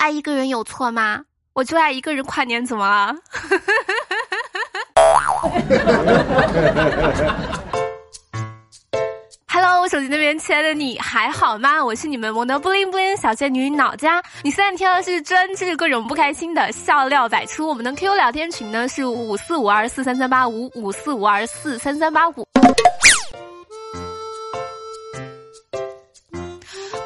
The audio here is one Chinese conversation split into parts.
爱一个人有错吗？我就爱一个人跨年，怎么了？Hello，我手机那边亲爱的你还好吗？我是你们萌的布灵布灵小仙女脑家。你现在听的是专治各种不开心的笑料百出。我们的 QQ 聊天群呢是五四五二四三三八五五四五二四三三八五。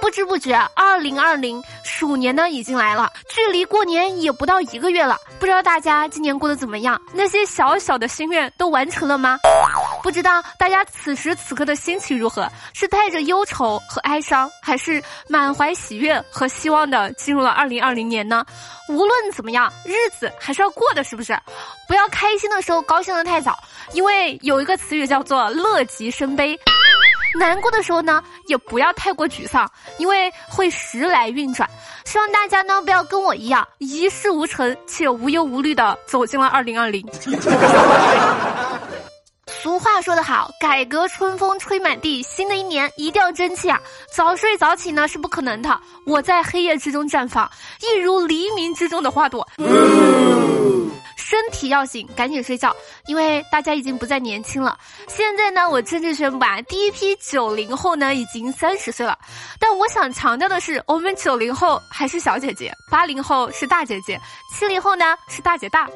不知不觉，二零二零鼠年呢已经来了，距离过年也不到一个月了。不知道大家今年过得怎么样？那些小小的心愿都完成了吗？不知道大家此时此刻的心情如何？是带着忧愁和哀伤，还是满怀喜悦和希望的进入了二零二零年呢？无论怎么样，日子还是要过的，是不是？不要开心的时候高兴的太早，因为有一个词语叫做乐极生悲。难过的时候呢，也不要太过沮丧，因为会时来运转。希望大家呢不要跟我一样一事无成且无忧无虑的走进了二零二零。俗话说得好，改革春风吹满地，新的一年一定要争气啊！早睡早起呢是不可能的，我在黑夜之中绽放，一如黎明之中的花朵。身体要紧，赶紧睡觉，因为大家已经不再年轻了。现在呢，我正式宣布啊，第一批九零后呢已经三十岁了。但我想强调的是，我们九零后还是小姐姐，八零后是大姐姐，七零后呢是大姐大。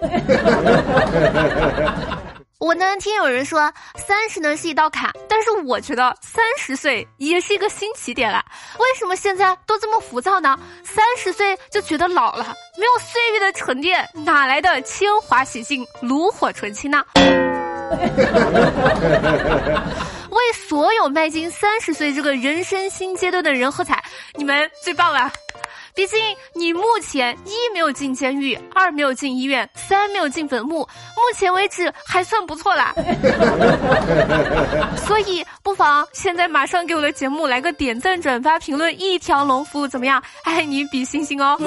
我呢听有人说三十呢是一道坎，但是我觉得三十岁也是一个新起点啦。为什么现在都这么浮躁呢？三十岁就觉得老了，没有岁月的沉淀，哪来的铅华洗净、炉火纯青呢？为所有迈进三十岁这个人生新阶段的人喝彩，你们最棒了！毕竟你目前一没有进监狱，二没有进医院，三没有进坟墓，目前为止还算不错啦。所以不妨现在马上给我的节目来个点赞、转发、评论一条龙服务，怎么样？爱你比星星哦。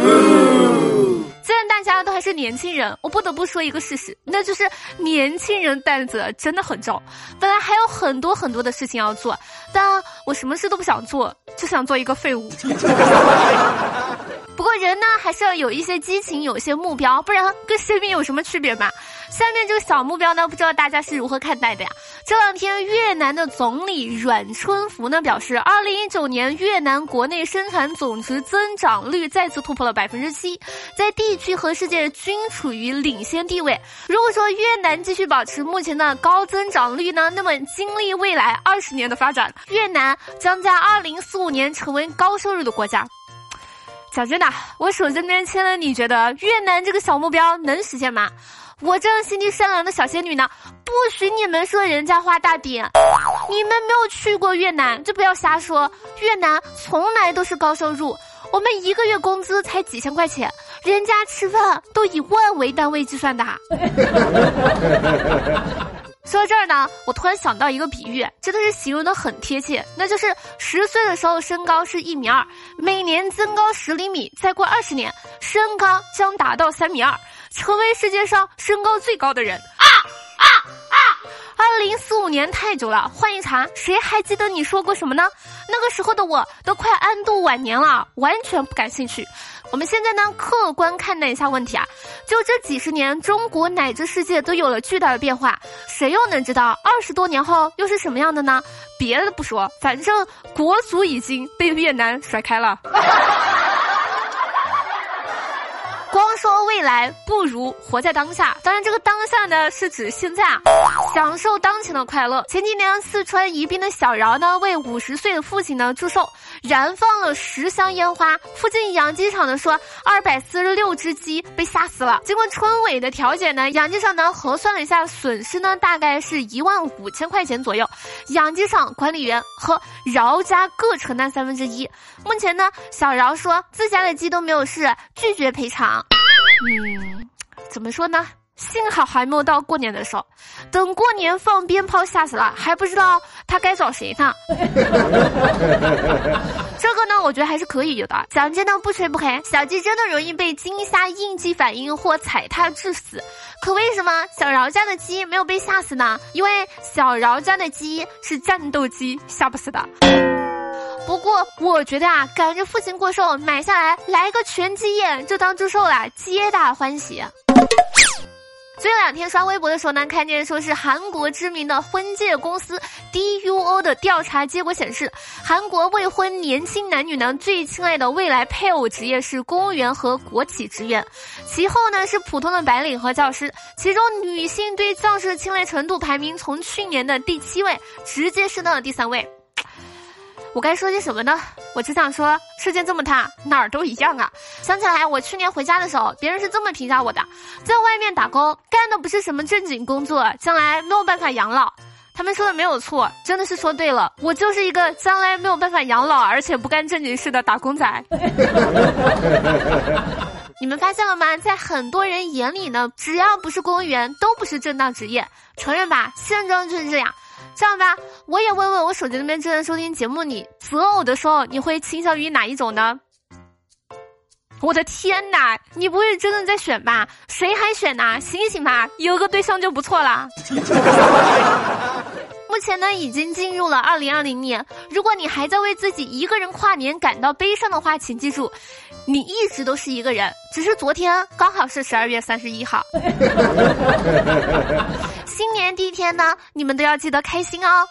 既然大家都还是年轻人，我不得不说一个事实，那就是年轻人担子真的很重。本来还有很多很多的事情要做，但我什么事都不想做，就想做一个废物。不过人呢，还是要有一些激情，有一些目标，不然跟生命有什么区别嘛？下面这个小目标呢，不知道大家是如何看待的呀？这两天越南的总理阮春福呢表示，二零一九年越南国内生产总值增长率再次突破了百分之七，在地区和世界均处于领先地位。如果说越南继续保持目前的高增长率呢，那么经历未来二十年的发展，越南将在二零四五年成为高收入的国家。讲真的，我手这边签了，你觉得越南这个小目标能实现吗？我这样心地善良的小仙女呢，不许你们说人家画大饼。你们没有去过越南，就不要瞎说。越南从来都是高收入，我们一个月工资才几千块钱，人家吃饭都以万为单位计算的。说到这儿呢，我突然想到一个比喻，真的是形容的很贴切，那就是十岁的时候身高是一米二，每年增高十厘米，再过二十年，身高将达到三米二，成为世界上身高最高的人。啊啊啊！二零四五年太久了，换一茬，谁还记得你说过什么呢？那个时候的我都快安度晚年了，完全不感兴趣。我们现在呢，客观看待一下问题啊。就这几十年，中国乃至世界都有了巨大的变化，谁又能知道二十多年后又是什么样的呢？别的不说，反正国足已经被越南甩开了。光说未来不如活在当下。当然，这个当下呢是指现在啊，享受当前的快乐。前几年，四川宜宾的小饶呢为五十岁的父亲呢祝寿，燃放了十箱烟花。附近养鸡场的说，二百四十六只鸡被吓死了。经过村委的调解呢，养鸡场呢核算了一下损失呢，大概是一万五千块钱左右。养鸡场管理员和饶家各承担三分之一。目前呢，小饶说自家的鸡都没有事，拒绝赔偿。嗯，怎么说呢？幸好还没有到过年的时候，等过年放鞭炮吓死了，还不知道他该找谁呢。这个呢，我觉得还是可以有的。奖金呢不吹不黑，小鸡真的容易被惊吓应激反应或踩踏致死。可为什么小饶家的鸡没有被吓死呢？因为小饶家的鸡是战斗机，吓不死的。不过我觉得啊，赶着父亲过寿买下来来个全鸡宴就当祝寿了，皆大欢喜。这两天刷微博的时候呢，看见说是韩国知名的婚介公司 DUO 的调查结果显示，韩国未婚年轻男女呢最亲爱的未来配偶职业是公务员和国企职员，其后呢是普通的白领和教师，其中女性对教师的青睐程度排名从去年的第七位直接升到了第三位。我该说些什么呢？我只想说，世界这么大，哪儿都一样啊！想起来，我去年回家的时候，别人是这么评价我的：在外面打工，干的不是什么正经工作，将来没有办法养老。他们说的没有错，真的是说对了。我就是一个将来没有办法养老，而且不干正经事的打工仔。你们发现了吗？在很多人眼里呢，只要不是公务员，都不是正当职业。承认吧，现状就是这样。这样吧，我也问问我手机那边正在收听节目，你择偶的时候你会倾向于哪一种呢？我的天哪，你不会真的在选吧？谁还选呢？醒醒吧，有个对象就不错啦。目前呢，已经进入了二零二零年。如果你还在为自己一个人跨年感到悲伤的话，请记住，你一直都是一个人，只是昨天刚好是十二月三十一号。新年第一天呢，你们都要记得开心哦。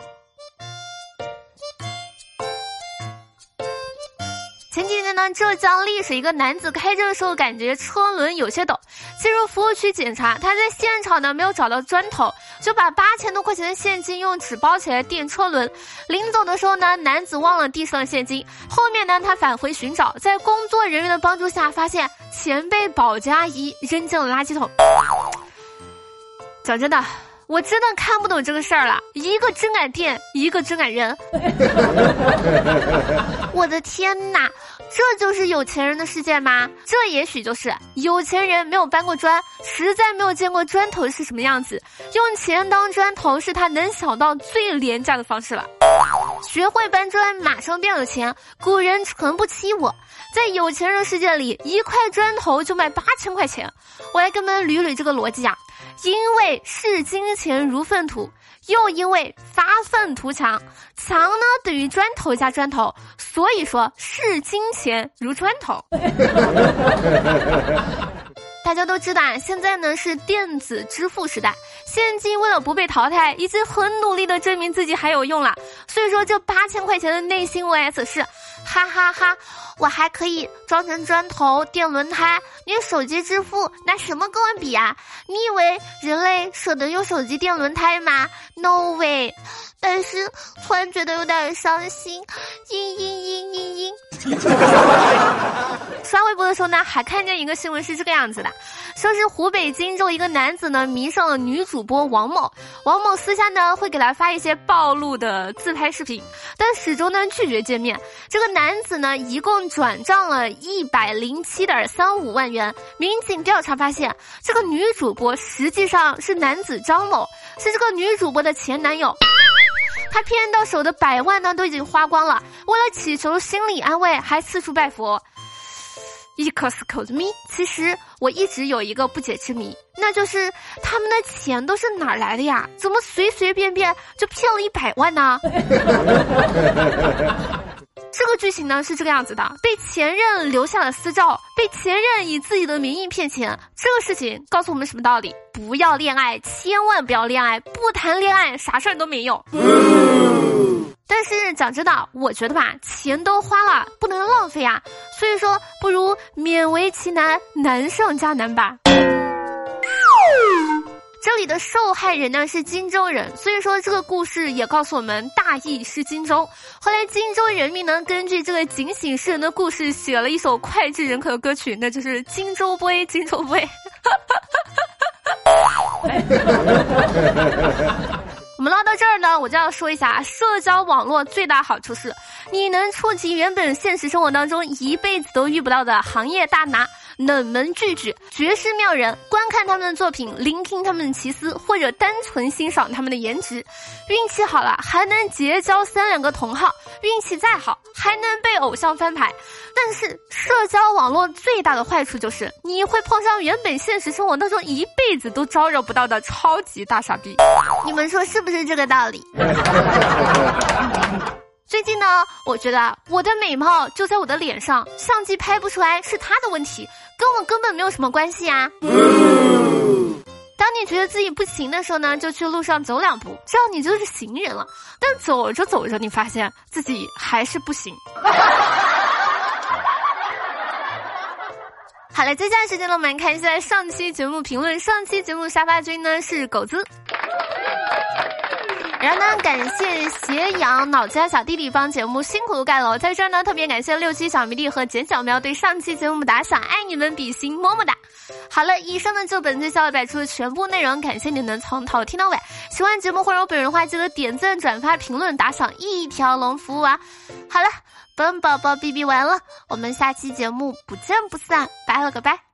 前几天呢，浙江丽水一个男子开车的时候感觉车轮有些抖，进入服务区检查，他在现场呢没有找到砖头，就把八千多块钱的现金用纸包起来垫车轮。临走的时候呢，男子忘了地上的现金，后面呢他返回寻找，在工作人员的帮助下，发现钱被保洁阿姨扔进了垃圾桶。讲真的。我真的看不懂这个事儿了，一个真敢店，一个真敢扔。我的天哪，这就是有钱人的世界吗？这也许就是有钱人没有搬过砖，实在没有见过砖头是什么样子，用钱当砖头是他能想到最廉价的方式了。学会搬砖，马上变有钱。古人诚不欺我，在有钱人世界里，一块砖头就卖八千块钱。我来跟你们捋捋这个逻辑啊。因为视金钱如粪土，又因为发愤图强，强呢等于砖头加砖头，所以说视金钱如砖头。大家都知道啊，现在呢是电子支付时代，现金为了不被淘汰，已经很努力的证明自己还有用了。所以说，这八千块钱的内心 OS 是，哈哈哈，我还可以装成砖头垫轮胎。你手机支付拿什么跟我比啊？你以为人类舍得用手机垫轮胎吗？No way！但是突然觉得有点伤心，嘤嘤嘤嘤嘤。刷微博的时候呢，还看见一个新闻是这个样子的，说是湖北荆州一个男子呢迷上了女主播王某，王某私下呢会给他发一些暴露的自拍视频，但始终呢拒绝见面。这个男子呢一共转账了一百零七点三五万元。民警调查发现，这个女主播实际上是男子张某，是这个女主播的前男友。他骗到手的百万呢都已经花光了，为了祈求心理安慰，还四处拜佛。一颗死口子咪，其实我一直有一个不解之谜，那就是他们的钱都是哪儿来的呀？怎么随随便便就骗了一百万呢？这个剧情呢是这个样子的：被前任留下了私照，被前任以自己的名义骗钱。这个事情告诉我们什么道理？不要恋爱，千万不要恋爱，不谈恋爱，啥事儿都没有。但是讲真的，我觉得吧，钱都花了，不能浪费啊。所以说，不如勉为其难，难上加难吧。这里的受害人呢是荆州人，所以说这个故事也告诉我们，大义是荆州。后来荆州人民呢根据这个警醒世人的故事，写了一首脍炙人口的歌曲，那就是《荆州杯》，荆州杯。我们唠到这儿呢，我就要说一下，社交网络最大好处是，你能触及原本现实生活当中一辈子都遇不到的行业大拿。冷门巨巨、绝世妙人，观看他们的作品，聆听他们的奇思，或者单纯欣赏他们的颜值。运气好了，还能结交三两个同好；运气再好，还能被偶像翻牌。但是，社交网络最大的坏处就是，你会碰上原本现实生活当中一辈子都招惹不到的超级大傻逼。你们说是不是这个道理？最近呢，我觉得我的美貌就在我的脸上，相机拍不出来是他的问题，跟我根本没有什么关系啊。当你觉得自己不行的时候呢，就去路上走两步，这样你就是行人了。但走着走着，你发现自己还是不行。好了，接下来时间呢，我们看一下上期节目评论。上期节目沙发君呢是狗子。然后呢，感谢斜阳老家小弟弟帮节目辛苦盖楼，在这儿呢特别感谢六七小迷弟和简小喵对上期节目打赏，爱你们比心，么么哒。好了，以上呢就本期小尾摆出的全部内容，感谢你能从头听到尾。喜欢节目或者我本人的话，记得点赞、转发、评论、打赏，一条龙服务啊！好了，本宝宝哔哔完了，我们下期节目不见不散，拜了个拜。